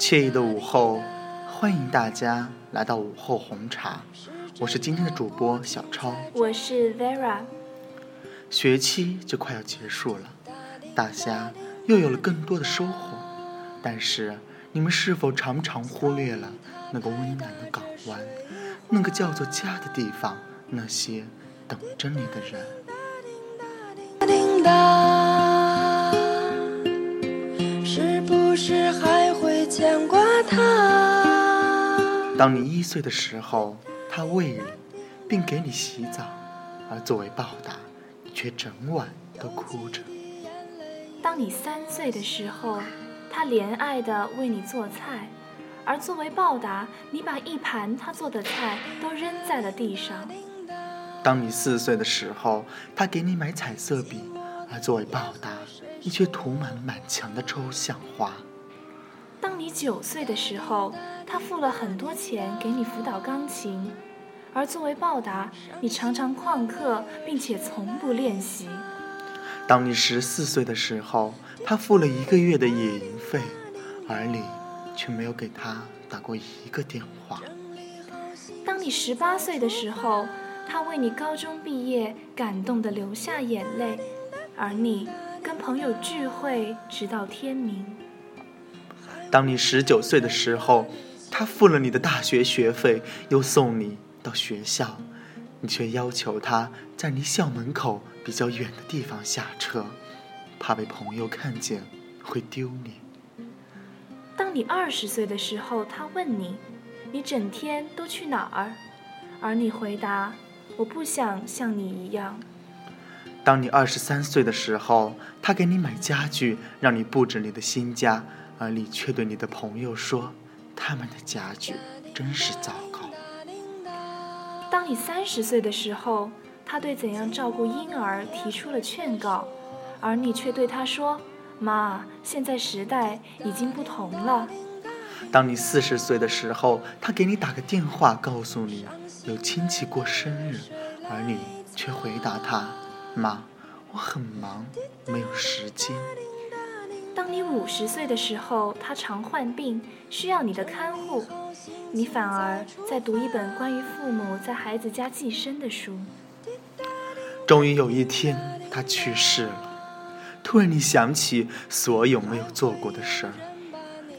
惬意的午后，欢迎大家来到午后红茶。我是今天的主播小超，我是 Vera。学期就快要结束了，大家又有了更多的收获。但是，你们是否常常忽略了那个温暖的港湾，那个叫做家的地方，那些等着你的人？当你一岁的时候，他喂你，并给你洗澡，而作为报答，你却整晚都哭着。当你三岁的时候，他怜爱地为你做菜，而作为报答，你把一盘他做的菜都扔在了地上。当你四岁的时候，他给你买彩色笔，而作为报答，你却涂满了满墙的抽象画。当你九岁的时候，他付了很多钱给你辅导钢琴，而作为报答，你常常旷课，并且从不练习。当你十四岁的时候，他付了一个月的野营费，而你却没有给他打过一个电话。当你十八岁的时候，他为你高中毕业感动的流下眼泪，而你跟朋友聚会直到天明。当你十九岁的时候，他付了你的大学学费，又送你到学校，你却要求他在离校门口比较远的地方下车。怕被朋友看见会丢脸。当你二十岁的时候，他问你：“你整天都去哪儿？”而你回答：“我不想像你一样。”当你二十三岁的时候，他给你买家具，让你布置你的新家，而你却对你的朋友说：“他们的家具真是糟糕。”当你三十岁的时候，他对怎样照顾婴儿提出了劝告。而你却对他说：“妈，现在时代已经不同了。”当你四十岁的时候，他给你打个电话，告诉你有亲戚过生日，而你却回答他：“妈，我很忙，没有时间。”你五十岁的时候，他常患病，需要你的看护，你反而在读一本关于父母在孩子家寄生的书。终于有一天，他去世了。突然，你想起所有没有做过的事儿，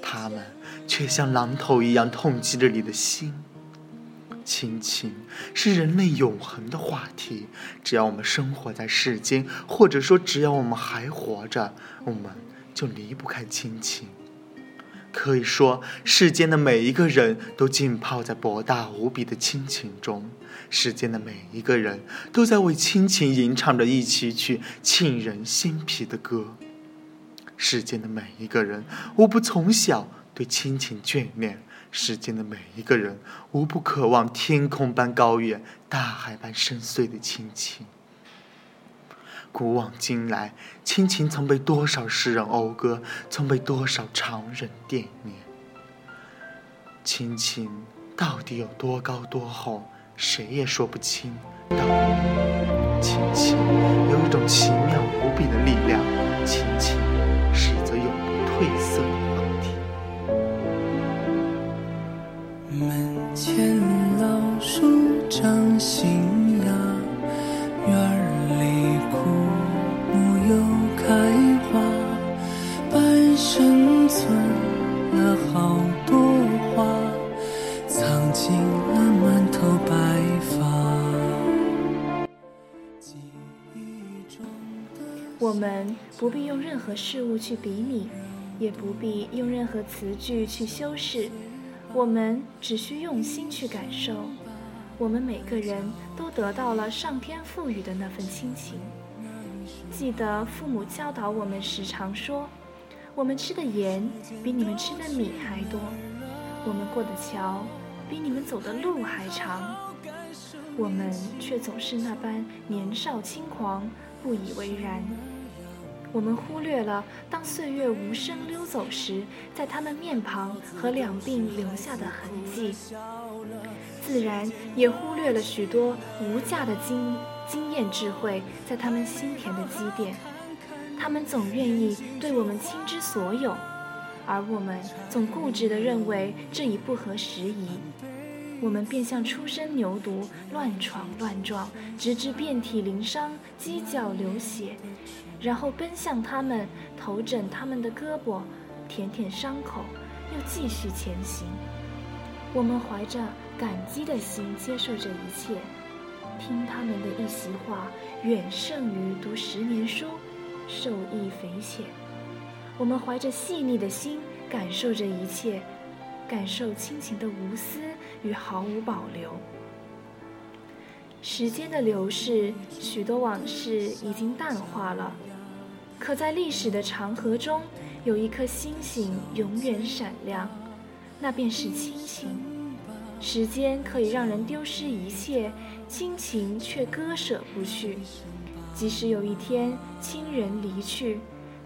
他们却像榔头一样痛击着你的心。亲情是人类永恒的话题，只要我们生活在世间，或者说只要我们还活着，我们就离不开亲情。可以说，世间的每一个人都浸泡在博大无比的亲情中，世间的每一个人都在为亲情吟唱着一曲曲沁人心脾的歌。世间的每一个人无不从小对亲情眷恋，世间的每一个人无不渴望天空般高远、大海般深邃的亲情。古往今来，亲情曾被多少诗人讴歌，曾被多少常人惦念。亲情到底有多高多厚，谁也说不清。道亲情有一种奇妙无比的力量，亲情我们不必用任何事物去比拟，也不必用任何词句去修饰，我们只需用心去感受。我们每个人都得到了上天赋予的那份亲情。记得父母教导我们时常说：“我们吃的盐比你们吃的米还多，我们过的桥比你们走的路还长。”我们却总是那般年少轻狂，不以为然。我们忽略了，当岁月无声溜走时，在他们面庞和两鬓留下的痕迹；自然也忽略了许多无价的经经验智慧，在他们心田的积淀。他们总愿意对我们倾之所有，而我们总固执地认为这已不合时宜。我们便像初生牛犊，乱闯乱撞，直至遍体鳞伤、犄角流血，然后奔向他们，头枕他们的胳膊，舔舔伤口，又继续前行。我们怀着感激的心接受这一切，听他们的一席话，远胜于读十年书，受益匪浅。我们怀着细腻的心感受这一切，感受亲情的无私。与毫无保留。时间的流逝，许多往事已经淡化了，可在历史的长河中，有一颗星星永远闪亮，那便是亲情。时间可以让人丢失一切，亲情却割舍不去。即使有一天亲人离去，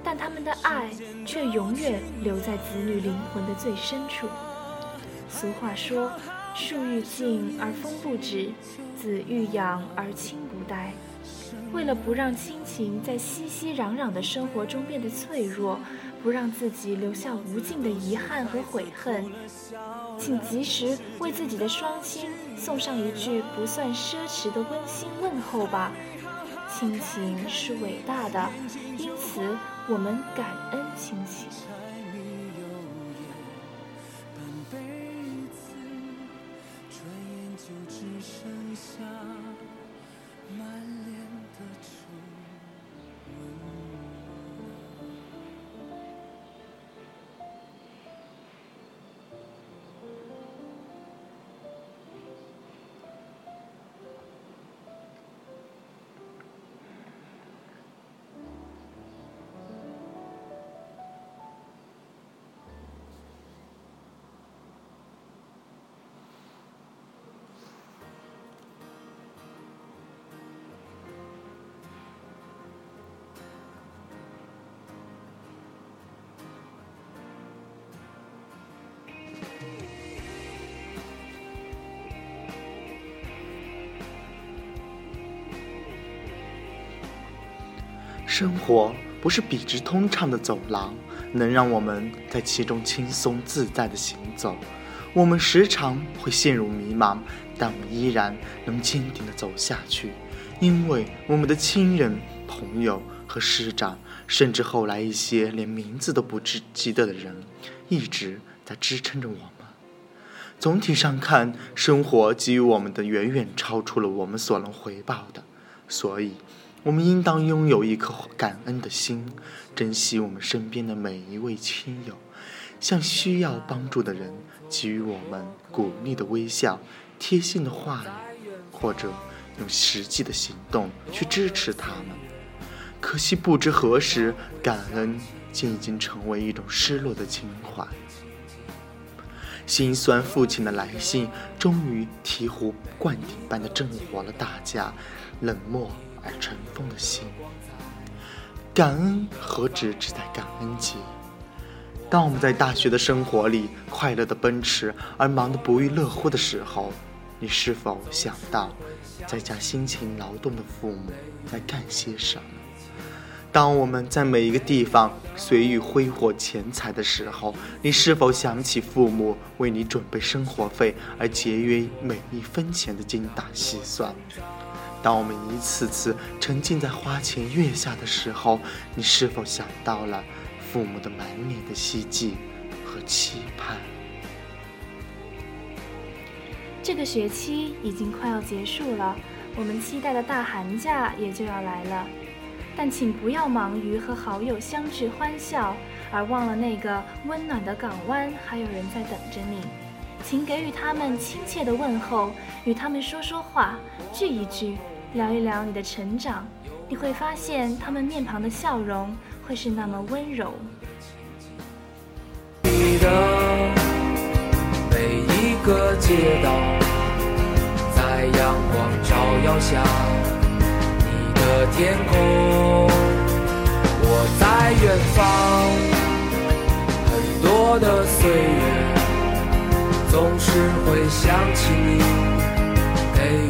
但他们的爱却永远留在子女灵魂的最深处。俗话说。树欲静而风不止，子欲养而亲不待。为了不让亲情在熙熙攘攘的生活中变得脆弱，不让自己留下无尽的遗憾和悔恨，请及时为自己的双亲送上一句不算奢侈的温馨问候吧。亲情是伟大的，因此我们感恩亲情。生活不是笔直通畅的走廊，能让我们在其中轻松自在的行走。我们时常会陷入迷茫，但我们依然能坚定地走下去，因为我们的亲人、朋友和师长，甚至后来一些连名字都不知记得的人，一直在支撑着我们。总体上看，生活给予我们的远远超出了我们所能回报的，所以。我们应当拥有一颗感恩的心，珍惜我们身边的每一位亲友，向需要帮助的人给予我们鼓励的微笑、贴心的话语，或者用实际的行动去支持他们。可惜不知何时，感恩竟已经成为一种失落的情怀。心酸父亲的来信，终于醍醐灌顶般的震活了大家冷漠。而尘封的心，感恩何止只在感恩节？当我们在大学的生活里快乐的奔驰，而忙得不亦乐乎的时候，你是否想到在家辛勤劳动的父母在干些什么？当我们在每一个地方随意挥霍钱财的时候，你是否想起父母为你准备生活费而节约每一分钱的精打细算？当我们一次次沉浸在花前月下的时候，你是否想到了父母的满脸的希冀和期盼？这个学期已经快要结束了，我们期待的大寒假也就要来了。但请不要忙于和好友相聚欢笑，而忘了那个温暖的港湾还有人在等着你。请给予他们亲切的问候，与他们说说话，聚一聚。聊一聊你的成长，你会发现他们面庞的笑容会是那么温柔。你的每一个街道，在阳光照耀下，你的天空，我在远方，很多的岁月，总是会想起你，给予